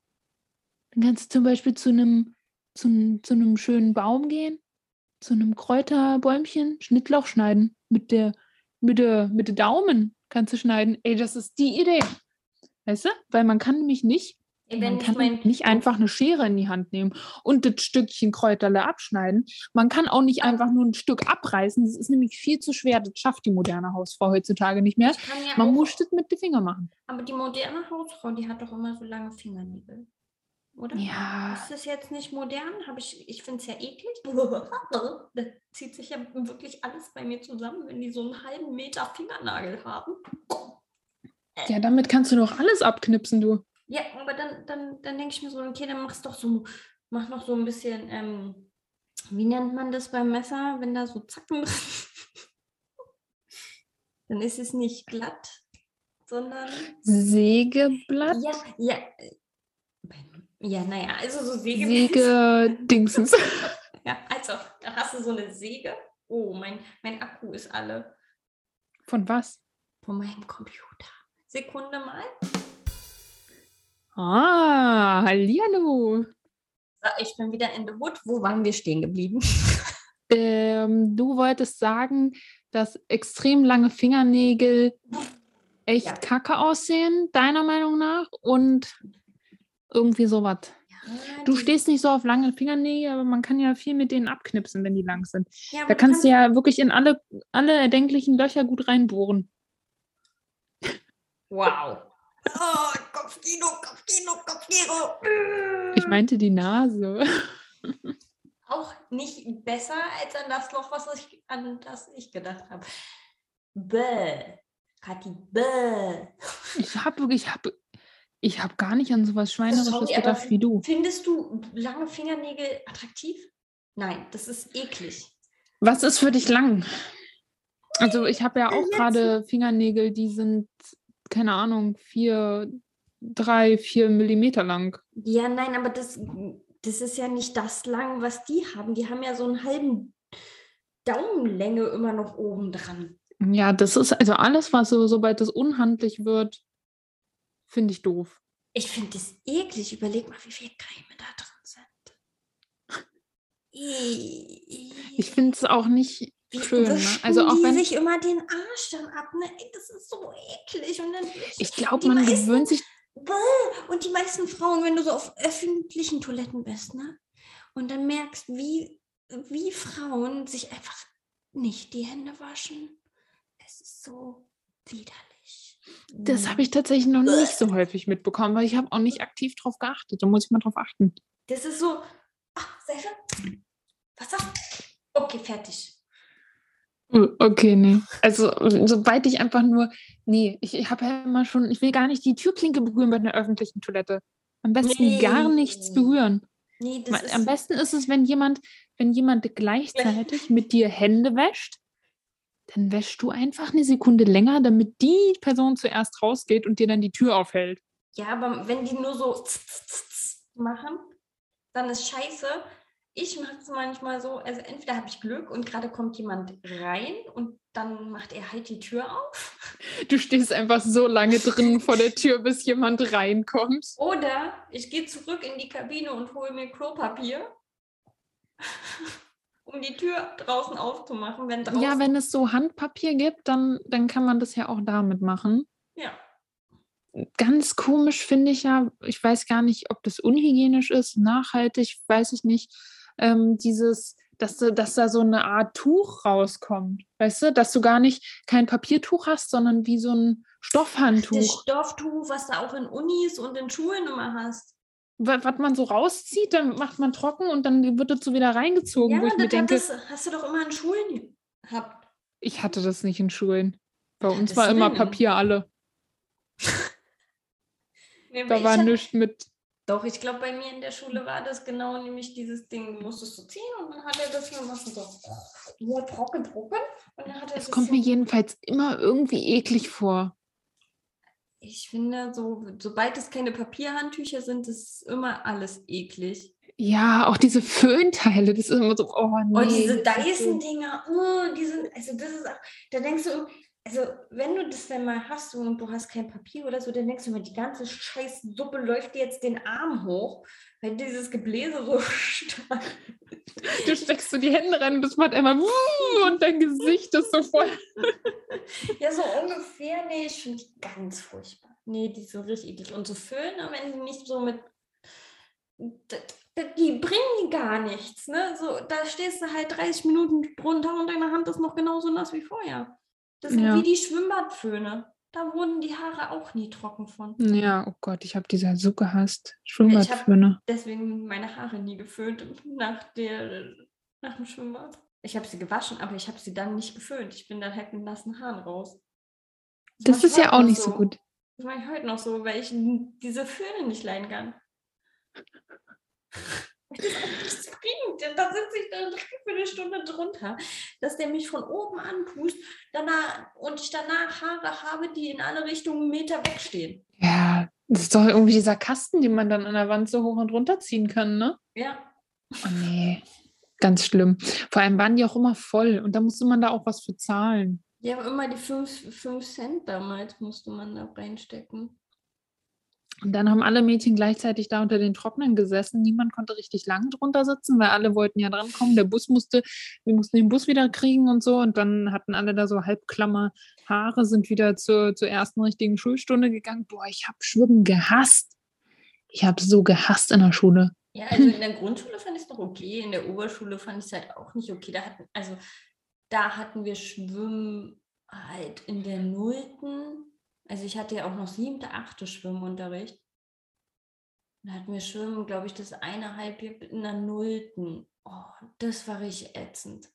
Dann kannst du zum Beispiel zu einem, zu, zu einem schönen Baum gehen, zu einem Kräuterbäumchen, Schnittloch schneiden. Mit der, mit der, mit der Daumen kannst du schneiden. Ey, das ist die Idee. Weißt du? Weil man kann nämlich nicht Ey, man kann mein, nicht einfach eine Schere in die Hand nehmen und das Stückchen Kräuterle abschneiden. Man kann auch nicht einfach nur ein Stück abreißen. Das ist nämlich viel zu schwer. Das schafft die moderne Hausfrau heutzutage nicht mehr. ja Man auch, muss das mit den Fingern machen. aber die moderne Hausfrau, die hat doch immer so lange Fingernägel. Oder? Ja. Ist das jetzt nicht modern? Hab ich ich finde es ja eklig. zieht sich ja wirklich alles bei mir zusammen, wenn die so einen halben Meter Fingernagel haben. Ja, damit kannst du doch alles abknipsen, du. Ja, aber dann, dann, dann denke ich mir so, okay, dann mach's doch so, mach noch so ein bisschen, ähm, wie nennt man das beim Messer, wenn da so Zacken drin Dann ist es nicht glatt, sondern. Sägeblatt? Ja, ja. Ja, naja, also so Säge. Säge-Dingsens. ja, also, da hast du so eine Säge. Oh, mein, mein Akku ist alle. Von was? Von meinem Computer. Sekunde mal. Ah, hallihallo. So, ich bin wieder in the Wood. Wo waren wir stehen geblieben? Ähm, du wolltest sagen, dass extrem lange Fingernägel echt Ja. kacke aussehen, deiner Meinung nach? Und irgendwie sowas. Ja, Du die- stehst nicht so auf lange Fingernägel, aber man kann ja viel mit denen abknipsen, wenn die lang sind. ja, Da kannst du ja wirklich in alle, alle erdenklichen Löcher gut reinbohren. Wow. Oh, Kopfkino, Kopfkino, Kopfkino. Ich meinte die Nase. Auch nicht besser als an das Loch, was ich, an das ich gedacht habe. Bäh. Kathi, bäh. Ich habe wirklich, ich habe ich hab gar nicht an sowas Schweinerisches Sorry, gedacht wie du. Findest du lange Fingernägel attraktiv? Nein, das ist eklig. Was ist für dich lang? Also ich habe ja auch Jetzt- gerade Fingernägel, die sind, keine Ahnung, vier, drei, vier Millimeter lang. Ja, nein, aber das, das ist ja nicht das lang, was die haben. Die haben ja so einen halben Daumenlänge immer noch oben dran. Ja, das ist also alles, was so, sobald es unhandlich wird, finde ich doof. Ich finde das eklig. Überleg mal, wie viel Creme da drin sind. Ich finde es auch nicht Wie schön. Ne? Also auch die wenn sich immer den Arsch dann ab, ne? Das ist so eklig. Und dann ich glaube, man meisten- gewöhnt sich. Und die meisten Frauen, wenn du so auf öffentlichen Toiletten bist, ne? Und dann merkst, wie, wie Frauen sich einfach nicht die Hände waschen. Es ist so widerlich. Das habe ich tatsächlich noch nicht so häufig mitbekommen, weil ich habe auch nicht aktiv drauf geachtet. Da muss ich mal drauf achten. Das ist so. Ach, Seife? Wasser? Okay, fertig. Oh, Okay, nee. Also, sobald ich einfach nur, nee, ich, ich habe ja immer schon, ich will gar nicht die Türklinke berühren bei einer öffentlichen Toilette. Am besten gar nichts Nee. berühren. Nee, das Ma- ist. Am besten ist es, wenn jemand, wenn jemand gleichzeitig mit dir Hände wäscht, dann wäschst du einfach eine Sekunde länger, damit die Person zuerst rausgeht und dir dann die Tür aufhält. Ja, aber wenn die nur so machen, dann ist scheiße. Ich mache es manchmal so, also entweder habe ich Glück und gerade kommt jemand rein und dann macht er halt die Tür auf. Du stehst einfach so lange drin vor der Tür, bis jemand reinkommt. Oder ich gehe zurück in die Kabine und hole mir Klopapier, um die Tür draußen aufzumachen, wenn draußen. Ja, wenn es so Handpapier gibt, dann, dann kann man das ja auch damit machen. Ja. Ganz komisch finde ich ja, ich weiß gar nicht, ob das unhygienisch ist, nachhaltig, weiß ich nicht, ähm, dieses, dass, dass da so eine Art Tuch rauskommt, weißt du, dass du gar nicht kein Papiertuch hast, sondern wie so ein Das Stoffhandtuch, Stofftuch, was du auch in Unis und in Schulen immer hast. Wa- was man so rauszieht, dann macht man trocken und dann wird so wieder reingezogen, Ja, wo ich das denke, hattest, hast du doch immer in Schulen gehabt. ich hatte das nicht in Schulen. Bei uns war immer? Papier alle. Nee, Da war nichts mit Doch, ich glaube, bei mir in der Schule war das genau nämlich dieses Ding, du musstest du ziehen und dann hat er das gemacht und so, ja, trocken, trocken. Und dann hat er Es das kommt mir jedenfalls immer irgendwie eklig vor. Ich finde, so, sobald es keine Papierhandtücher sind, ist immer alles eklig. Ja, auch diese Föhnteile, das ist immer so, oh nee. Und diese Dyson-Dinger, oh, die sind, also das ist auch, da denkst du, also wenn du das dann mal hast und du hast kein Papier oder so, dann denkst du immer, die ganze scheiß Suppe läuft dir jetzt den Arm hoch, weil dieses Gebläse so stark Du steckst so die Hände rein und das macht einmal und dein Gesicht ist so voll. Ja, so ungefähr. Nee, ich finde die ganz furchtbar. Nee, die sind richtig eklig. Und so Föhne, wenn die nicht so mit. Die bringen gar nichts, ne? So, da stehst du halt 30 Minuten drunter und deine Hand ist noch genauso nass wie vorher. Das sind Ja. wie die Schwimmbadföhne. Da wurden die Haare auch nie trocken von. Ja, oh Gott, ich habe diese so gehasst. ich Schwimmbadföhne. Deswegen meine Haare nie geföhnt nach, der, nach dem Schwimmbad. Ich habe sie gewaschen, aber ich habe sie dann nicht geföhnt. Ich bin dann halt mit nassen Haaren raus. Das, das ist ja auch nicht so gut. Das mache ich heute noch so, weil ich diese Föhne nicht leiden kann. Das bringt. Da sitze ich dann für eine Stunde drunter, dass der mich von oben anpust danach, und ich danach Haare habe, die in alle Richtungen einen Meter wegstehen. Ja, das ist doch irgendwie dieser Kasten, den man dann an der Wand so hoch und runter ziehen kann, ne? Ja. Oh nee, ganz schlimm. Vor allem waren die auch immer voll und da musste man da auch was für zahlen. Ja, aber immer die 5 Cent damals musste man da reinstecken. Und dann haben alle Mädchen gleichzeitig da unter den Trocknen gesessen. Niemand konnte richtig lang drunter sitzen, weil alle wollten ja drankommen. Der Bus musste, wir mussten den Bus wieder kriegen und so. Und dann hatten alle da so halbklammer Haare, sind wieder zur, zur ersten richtigen Schulstunde gegangen. Boah, ich habe Schwimmen gehasst. Ich habe so gehasst in der Schule. Ja, also in der Grundschule fand ich es noch okay. In der Oberschule fand ich es halt auch nicht okay. Da hatten, also da hatten wir Schwimmen halt in der Nullten also ich hatte ja auch noch siebte, achte Schwimmunterricht. Da hatten wir Schwimmen, glaube ich, das eine Halbjahr in der Nullten. Oh, das war richtig ätzend.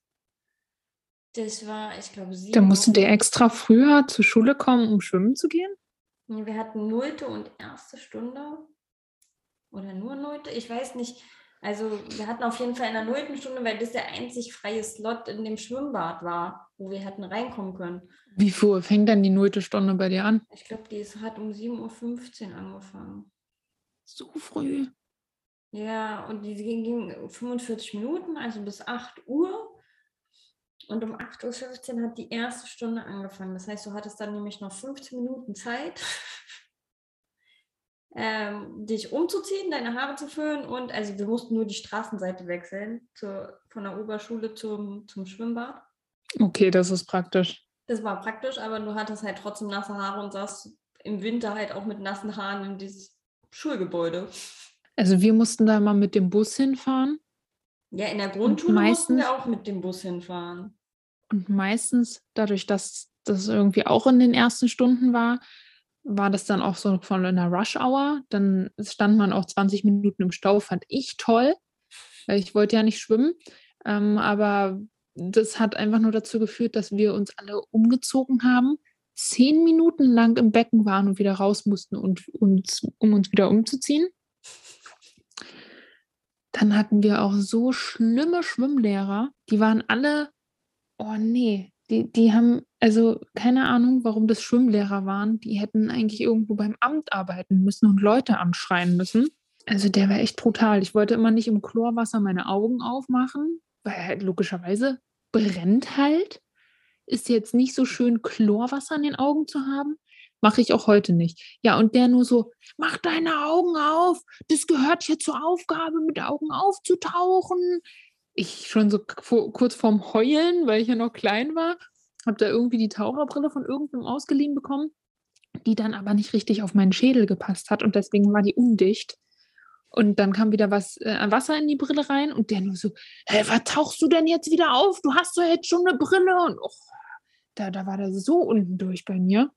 Das war, ich glaube, sieben. Da mussten ihr extra früher zur Schule kommen, um schwimmen zu gehen? Wir hatten nullte und erste Stunde. Oder nur nullte, ich weiß nicht. Also wir hatten auf jeden Fall in der nullten Stunde, weil das der einzig freie Slot in dem Schwimmbad war, wo wir hätten reinkommen können. Wie früh fängt denn die nullte Stunde bei dir an? Ich glaube, die hat um 7.15 Uhr angefangen. So früh? Ja, und die ging 45 Minuten, also bis 8 Uhr. Und um 8.15 Uhr hat die erste Stunde angefangen. Das heißt, du hattest dann nämlich noch 15 Minuten Zeit, ähm, dich umzuziehen, deine Haare zu föhnen und also wir mussten nur die Straßenseite wechseln zur, von der Oberschule zum, zum Schwimmbad. Okay, das ist praktisch. Das war praktisch, aber du hattest halt trotzdem nasse Haare und saß im Winter halt auch mit nassen Haaren in dieses Schulgebäude. Also wir mussten da mal mit dem Bus hinfahren. Ja, in der Grundschule meistens, mussten wir auch mit dem Bus hinfahren. Und meistens, dadurch, dass das irgendwie auch in den ersten Stunden war, war das dann auch so von einer Rush-Hour. Dann stand man auch 20 Minuten im Stau, fand ich toll, weil ich wollte ja nicht schwimmen. Ähm, aber das hat einfach nur dazu geführt, dass wir uns alle umgezogen haben, zehn Minuten lang im Becken waren und wieder raus mussten, und uns, um uns wieder umzuziehen. Dann hatten wir auch so schlimme Schwimmlehrer, die waren alle, oh nee, die, die haben, also keine Ahnung, warum das Schwimmlehrer waren. Die hätten eigentlich irgendwo beim Amt arbeiten müssen und Leute anschreien müssen. Also der war echt brutal. Ich wollte immer nicht im Chlorwasser meine Augen aufmachen, weil halt logischerweise brennt halt. Ist jetzt nicht so schön, Chlorwasser in den Augen zu haben. Mache ich auch heute nicht. Ja, und der nur so, mach deine Augen auf. Das gehört hier zur Aufgabe, mit Augen aufzutauchen ich schon so kurz vorm Heulen, weil ich ja noch klein war, habe da irgendwie die Taucherbrille von irgendeinem ausgeliehen bekommen, die dann aber nicht richtig auf meinen Schädel gepasst hat und deswegen war die undicht. Und dann kam wieder was äh, Wasser in die Brille rein und der nur so, hey, was tauchst du denn jetzt wieder auf? Du hast doch jetzt schon eine Brille. Und oh, da, da war der so unten durch bei mir.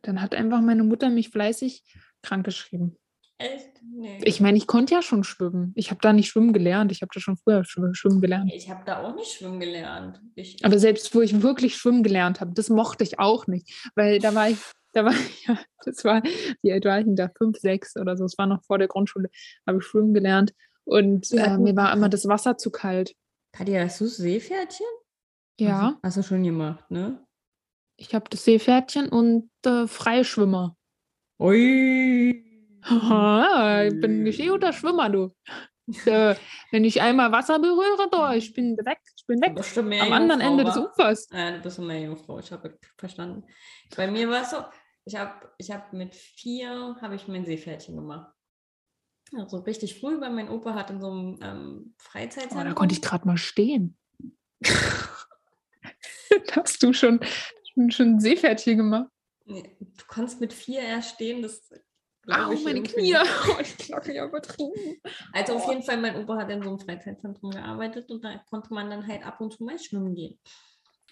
Dann hat einfach meine Mutter mich fleißig krankgeschrieben. Echt? Nee. Ich meine, ich konnte ja schon schwimmen. Ich habe da nicht schwimmen gelernt. Ich habe da schon früher schwimmen gelernt. Ich habe da auch nicht schwimmen gelernt. Ich, Aber selbst wo ich wirklich schwimmen gelernt habe, das mochte ich auch nicht. Weil da war ich, da war ich, ja, das war, wie alt war ich denn da? Fünf, sechs oder so. Es war noch vor der Grundschule, habe ich schwimmen gelernt. Und äh, mir war immer das Wasser zu kalt. Katja, hast du Seepferdchen? Ja. Hast, hast du schon gemacht, ne? Ich habe das Seepferdchen und äh, Freischwimmer. Ui. Ich bin nicht guter Schwimmer, du. äh, wenn ich einmal Wasser berühre, da, ich bin weg, ich bin weg. Am anderen Ende des Ufers. Ja, du bist eine Jungfrau, ich habe verstanden. Bei mir war es so, ich habe ich hab mit vier, habe ich mein Seepferdchen gemacht. Also richtig früh, weil mein Opa hat in so einem ähm, Freizeitzentrum. Oh, da konnte ich gerade mal stehen. Hast du schon, schon, schon ein Seepferdchen gemacht? Nee, du kannst mit vier erst stehen, das Au, meine Knie. Oh, ich knocke ja übertrieben. Also auf jeden Fall, mein Opa hat in so einem Freizeitzentrum gearbeitet und da konnte man dann halt ab und zu mal schwimmen gehen.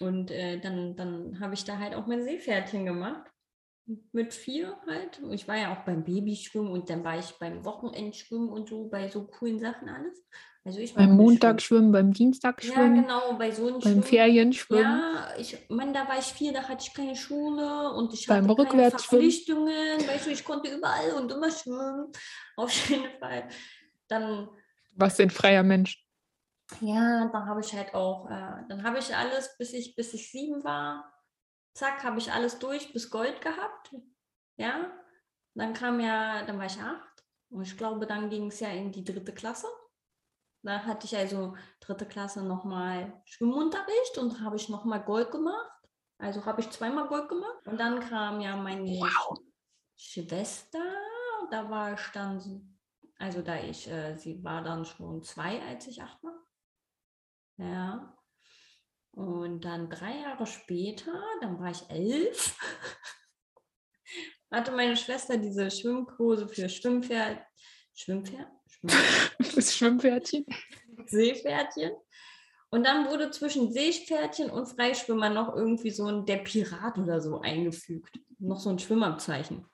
Und äh, dann, dann habe ich da halt auch mein Seepferdchen gemacht. mit vier halt. Ich war ja auch beim Babyschwimmen und dann war ich beim Wochenendschwimmen und so, bei so coolen Sachen alles. Also ich beim Montagschwimmen, beim Dienstagschwimmen. Ja, genau, bei so einem Beim Ferienschwimmen. Ja, ich meine, da war ich vier, da hatte ich keine Schule und ich Beim hatte keine. Verpflichtungen. Weißt du, ich konnte überall und immer schwimmen. Auf jeden Fall. Dann Was ein freier Mensch. Ja, dann habe ich halt auch, äh, dann habe ich alles, bis ich, bis ich sieben war, zack, habe ich alles durch bis Gold gehabt. Ja, dann kam ja, dann war ich acht und ich glaube, dann ging es ja in die dritte Klasse. Da hatte ich also dritte Klasse nochmal Schwimmunterricht und habe ich nochmal Gold gemacht. Also habe ich zweimal Gold gemacht. Und dann kam ja meine Wow. Schwester, da war ich dann, so- also da ich, äh, sie war dann schon zwei, als ich acht war. Ja. Und dann drei Jahre später, dann war ich elf, hatte meine Schwester diese Schwimmkurse für Schwimmpferd, Schwimmpferd, Schwimm Das Schwimmpferdchen. Seepferdchen. Und dann wurde zwischen Seepferdchen und Freischwimmer noch irgendwie so ein der Pirat oder so eingefügt. Noch so ein Schwimmabzeichen.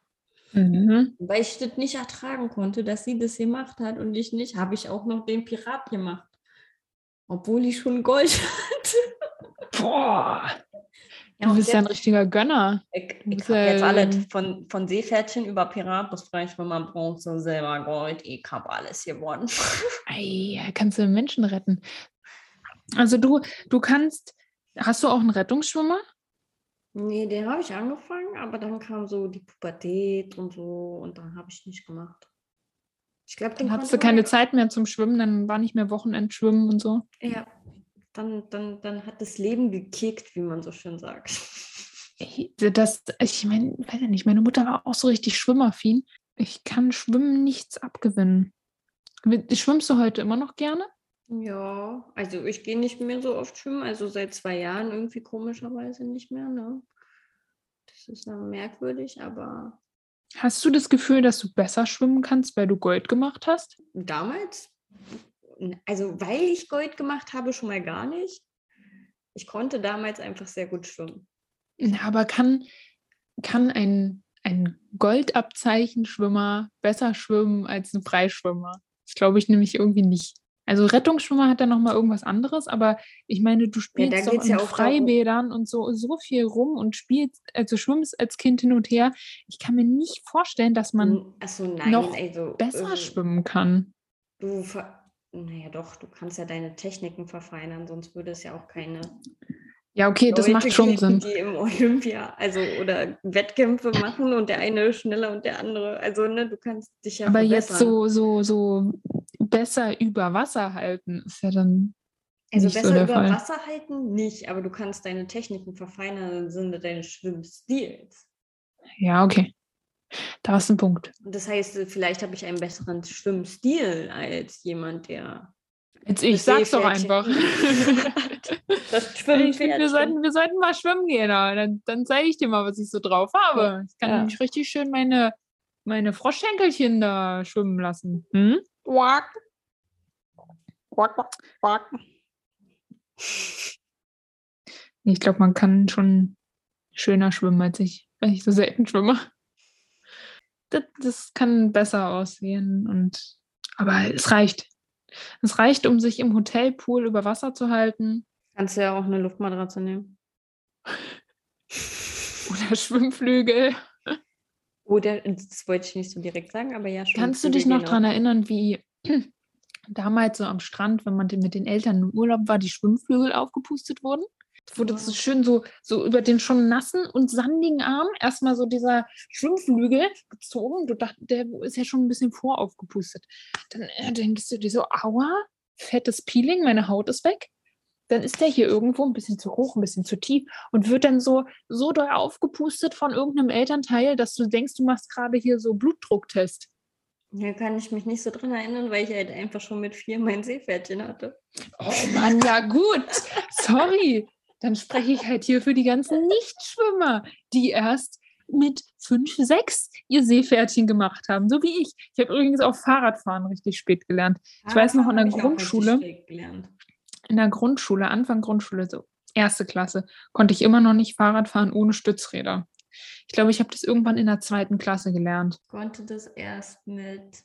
Mhm. Weil ich das nicht ertragen konnte, dass sie das gemacht hat und ich nicht, habe ich auch noch den Pirat gemacht. Obwohl ich schon Gold hatte. Boah. Ja, Du bist ja ein richtiger Gönner. Ich, ich habe jetzt alles von, von Seepferdchen über Pirat bis Freischwimmer, Bronze, Silber, Gold. Ich habe alles gewonnen. Ei, kannst du Menschen retten. Also du, du kannst, hast du auch einen Rettungsschwimmer? Nee, den habe ich angefangen, aber dann kam so die Pubertät und so und dann habe ich nicht gemacht. Ich glaube, den Dann hattest konnte du keine Zeit mehr zum Schwimmen, dann war nicht mehr Wochenendschwimmen und so. Ja, dann, dann, dann hat das Leben gekickt, wie man so schön sagt. Das, ich meine, weiß ja nicht, meine Mutter war auch so richtig schwimmaffin. Ich kann Schwimmen nichts abgewinnen. Wi- Schwimmst du heute immer noch gerne? Ja, also ich gehe nicht mehr so oft schwimmen, also seit zwei Jahren irgendwie komischerweise nicht mehr, ne? Das ist ja merkwürdig, aber Hast du das Gefühl, dass du besser schwimmen kannst, weil du Gold gemacht hast? damals, also weil ich Gold gemacht habe, schon mal gar nicht. Ich konnte damals einfach sehr gut schwimmen. Aber kann, kann ein, ein Goldabzeichen-Schwimmer besser schwimmen als ein Freischwimmer? Das glaube ich nämlich irgendwie nicht. Also Rettungsschwimmer hat ja nochmal irgendwas anderes, aber ich meine, du spielst da doch in ja darum- Freibädern und so, so viel rum und spielst, also schwimmst als Kind hin und her. Ich kann mir nicht vorstellen, dass man so, nein, noch also besser ähm, schwimmen kann. Du, ver naja doch, du kannst ja deine Techniken verfeinern, sonst würde es ja auch keine Ja, okay, das macht Leute schon geben, Sinn. die im Olympia, also oder Wettkämpfe machen und der eine schneller und der andere. Also, ne, du kannst dich ja Aber jetzt verbessern. so, so, so besser über Wasser halten, ist ja dann also so besser der über Fall. Wasser halten nicht, aber du kannst deine Techniken verfeinern im Sinne deines Schwimmstils. Ja, okay. Da ist ein Punkt. Das heißt, vielleicht habe ich einen besseren Schwimmstil als jemand, der Jetzt ich sag's doch einfach. das ich finde, wir sollten, wir sollten mal schwimmen gehen. Dann, dann zeige ich dir mal, was ich so drauf habe. Ich kann Ja. nämlich richtig schön meine, meine Froschschenkelchen da schwimmen lassen. Hm? Quack. Quack, quack, quack. Ich glaube, man kann schon schöner schwimmen als ich, weil ich so selten schwimme. Das, das kann besser aussehen. Und, aber es reicht. Es reicht, um sich im Hotelpool über Wasser zu halten. Kannst du ja auch eine Luftmatratze nehmen. Oder Schwimmflügel. Oder, das wollte ich nicht so direkt sagen, aber ja, Kannst du dich noch gehen auch. daran erinnern, wie damals so am Strand, wenn man mit den Eltern im Urlaub war, die Schwimmflügel aufgepustet wurden? Wurde so Ja. schön so, so über den schon nassen und sandigen Arm erstmal so dieser Schwimmflügel gezogen. Du dachtest, der ist ja schon ein bisschen voraufgepustet. Dann äh, denkst du dir so, aua, fettes Peeling, meine Haut ist weg. Dann ist der hier irgendwo ein bisschen zu hoch, ein bisschen zu tief und wird dann so, so doll aufgepustet von irgendeinem Elternteil, dass du denkst, du machst gerade hier so Blutdrucktest. Hier kann ich mich nicht so dran erinnern, weil ich halt einfach schon mit vier mein Seepferdchen hatte. Oh Mann, ja gut. Sorry. Dann spreche ich halt hier für die ganzen Nichtschwimmer, die erst mit fünf, sechs ihr Seepferdchen gemacht haben, so wie ich. Ich habe übrigens auch Fahrradfahren richtig spät gelernt. Ich weiß noch, in der Grundschule-. In der Grundschule, Anfang Grundschule, so erste Klasse, konnte ich immer noch nicht Fahrrad fahren ohne Stützräder. Ich glaube, ich habe das irgendwann in der zweiten Klasse gelernt. Ich konnte das erst mit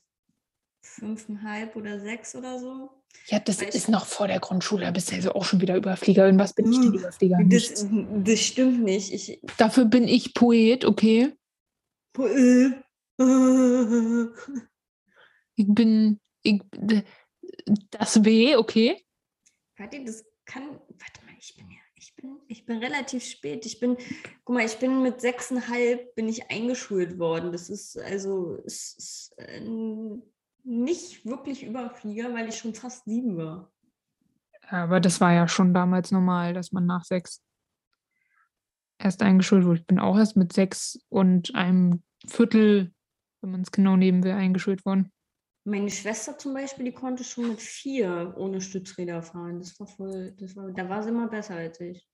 fünfeinhalb oder sechs oder so. Ja, das ich- ist noch vor der Grundschule. Da bist du also auch schon wieder Überflieger. In was bin ich denn Hm, Überflieger? Das, das stimmt nicht. Ich, Dafür bin ich Poet, okay? Ich bin ich, das W, okay? Kathi, das kann. Warte mal, ich bin ja. Ich bin, ich bin relativ spät. Ich bin, guck mal, ich bin mit sechseinhalb bin ich eingeschult worden. Das ist also es ist, äh, nicht wirklich Überflieger, weil ich schon fast sieben war. Aber das war ja schon damals normal, dass man nach sechs erst eingeschult wurde. Ich bin auch erst mit sechs und einem Viertel, wenn man es genau nehmen will, eingeschult worden. Meine Schwester zum Beispiel, die konnte schon mit vier ohne Stützräder fahren. Das war voll, das war, da war sie immer besser als ich.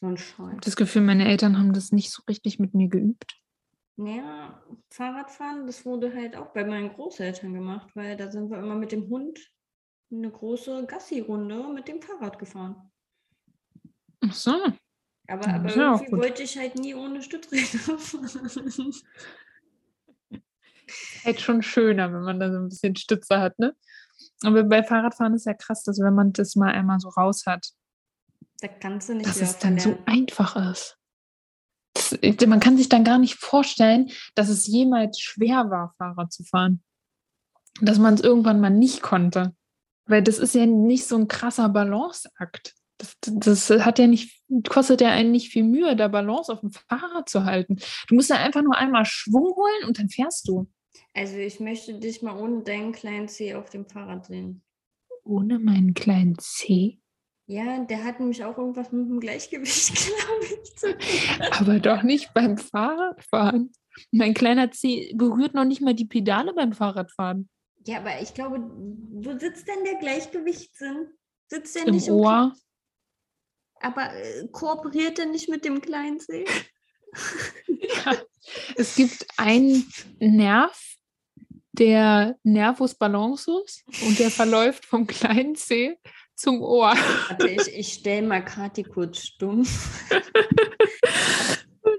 So ein Ich Scheiß. habe das Gefühl, meine Eltern haben das nicht so richtig mit mir geübt. Naja, Fahrradfahren, das wurde halt auch bei meinen Großeltern gemacht, weil da sind wir immer mit dem Hund eine große Gassi-Runde mit dem Fahrrad gefahren. Ach so. Aber, aber ja irgendwie wollte ich halt nie ohne Stützräder fahren. Halt schon schöner, wenn man da so ein bisschen Stütze hat, ne? Aber bei Fahrradfahren ist ja krass, dass wenn man das mal einmal so raus hat, da kannst du nicht dass es dann so einfach ist. Man kann sich dann gar nicht vorstellen, dass es jemals schwer war, Fahrrad zu fahren. Dass man es irgendwann mal nicht konnte. Weil das ist ja nicht so ein krasser Balanceakt. Das, das hat ja nicht, kostet ja einen nicht viel Mühe, da Balance auf dem Fahrrad zu halten. Du musst ja einfach nur einmal Schwung holen und dann fährst du. Also ich möchte dich mal ohne deinen kleinen Zeh auf dem Fahrrad sehen. Ohne meinen kleinen C. Ja, der hat nämlich auch irgendwas mit dem Gleichgewicht, glaube ich. zu tun. Aber doch nicht beim Fahrradfahren. Mein kleiner C berührt noch nicht mal die Pedale beim Fahrradfahren. Ja, aber ich glaube, wo sitzt denn der Gleichgewichtssinn? Sitzt der Im nicht Ohr. Aber äh, kooperiert er nicht mit dem kleinen Zeh? Es gibt einen Nerv, der Nervus balanceus und der verläuft vom kleinen C zum Ohr. Warte, ich, ich stelle mal Kati kurz stumm.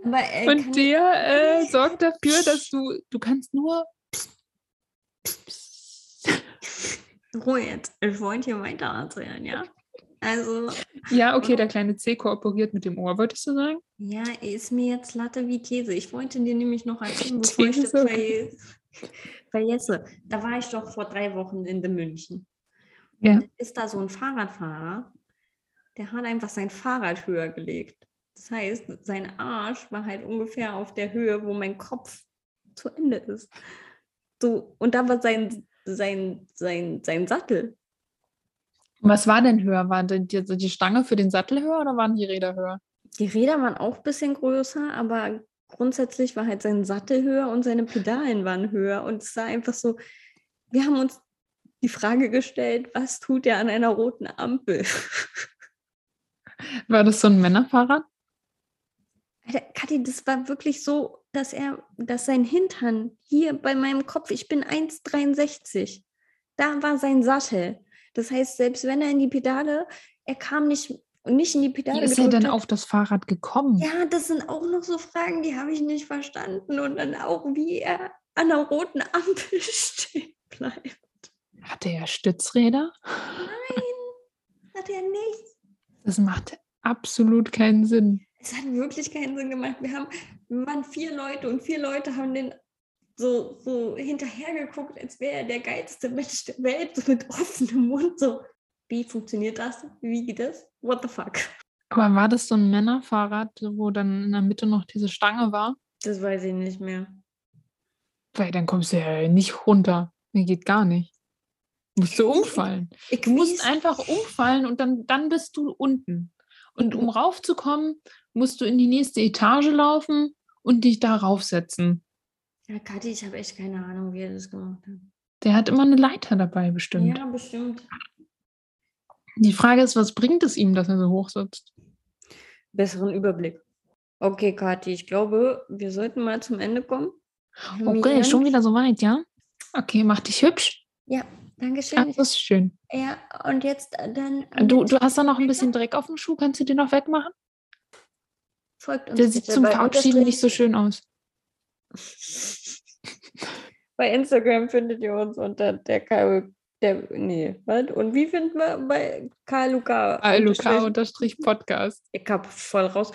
Aber äh, Und der äh, sorgt dafür, dass du, du kannst nur Ruhe jetzt. Ich wollte hier weiter erzählen, ja? Also, Ja, okay, der kleine C kooperiert mit dem Ohr, würdest du sagen? ja, ist mir jetzt Latte wie Käse. Ich wollte dir nämlich noch erzählen, bevor ich das vergesse. Da war ich doch vor drei Wochen in München. Ja. Ist da so ein Fahrradfahrer, der hat einfach sein Fahrrad höher gelegt. Das heißt, sein Arsch war halt ungefähr auf der Höhe, wo mein Kopf zu Ende ist. So, und da war sein, sein, sein, sein Sattel. Was war denn höher? War denn die, die Stange für den Sattel höher oder waren die Räder höher? Die Räder waren auch ein bisschen größer, aber grundsätzlich war halt sein Sattel höher und seine Pedalen waren höher. Und es war einfach so, wir haben uns die Frage gestellt, was tut er an einer roten Ampel? War das so ein Männerfahrrad? Alter, Kathi, das war wirklich so, dass er, dass sein Hintern hier bei meinem Kopf, ich bin 1,63, da war sein Sattel. Das heißt, selbst wenn er in die Pedale, er kam nicht, nicht in die Pedale Wie ist er denn hat, auf das Fahrrad gekommen? Ja, das sind auch noch so Fragen, die habe ich nicht verstanden. Und dann auch, wie er an der roten Ampel stehen bleibt. Hatte er Stützräder? Hat er nicht. Das macht absolut keinen Sinn. Es hat wirklich keinen Sinn gemacht. Wir, haben, waren vier Leute und vier Leute haben den so, so hinterher geguckt, als wäre er der geilste Mensch der Welt, so mit offenem Mund. So, wie funktioniert das? Wie geht das? What the fuck? Aber war das so ein Männerfahrrad, wo dann in der Mitte noch diese Stange war? Das weiß ich nicht mehr. Weil dann kommst du ja nicht runter. Nee, geht gar nicht. Musst du umfallen. Ich Du musst einfach umfallen und dann, dann bist du unten. Und um raufzukommen, musst du in die nächste Etage laufen und dich da raufsetzen. Ja, Kathi, ich habe echt keine Ahnung, wie er das gemacht hat. Der hat immer eine Leiter dabei, bestimmt. Ja, bestimmt. Die Frage ist, was bringt es ihm, dass er so hoch sitzt? Besseren Überblick. Okay, Kathi, ich glaube, wir sollten mal zum Ende kommen. Okay, schon wieder so weit, ja? Okay, mach dich hübsch. Ja, danke Ah, schön. das ist schön. Ja, und jetzt äh, dann. Du, du hast da noch ein bisschen Dreck auf dem Schuh. Kannst du den noch wegmachen? Folgt uns Der sieht zum Verabschieden Unterstrich- nicht so schön aus. Bei Instagram findet ihr uns unter der Karl, der, nee, was? Und wie finden wir bei Karl Luca? ALUK-Podcast. Podcast. Ich hab voll raus.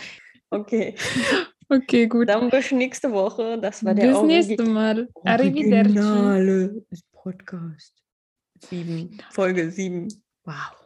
Okay, Okay, gut. dann bis nächste Woche. Das war der Bis nächste Mal. Arrivederci. Originale Podcast. Sieben, Folge sieben. Wow.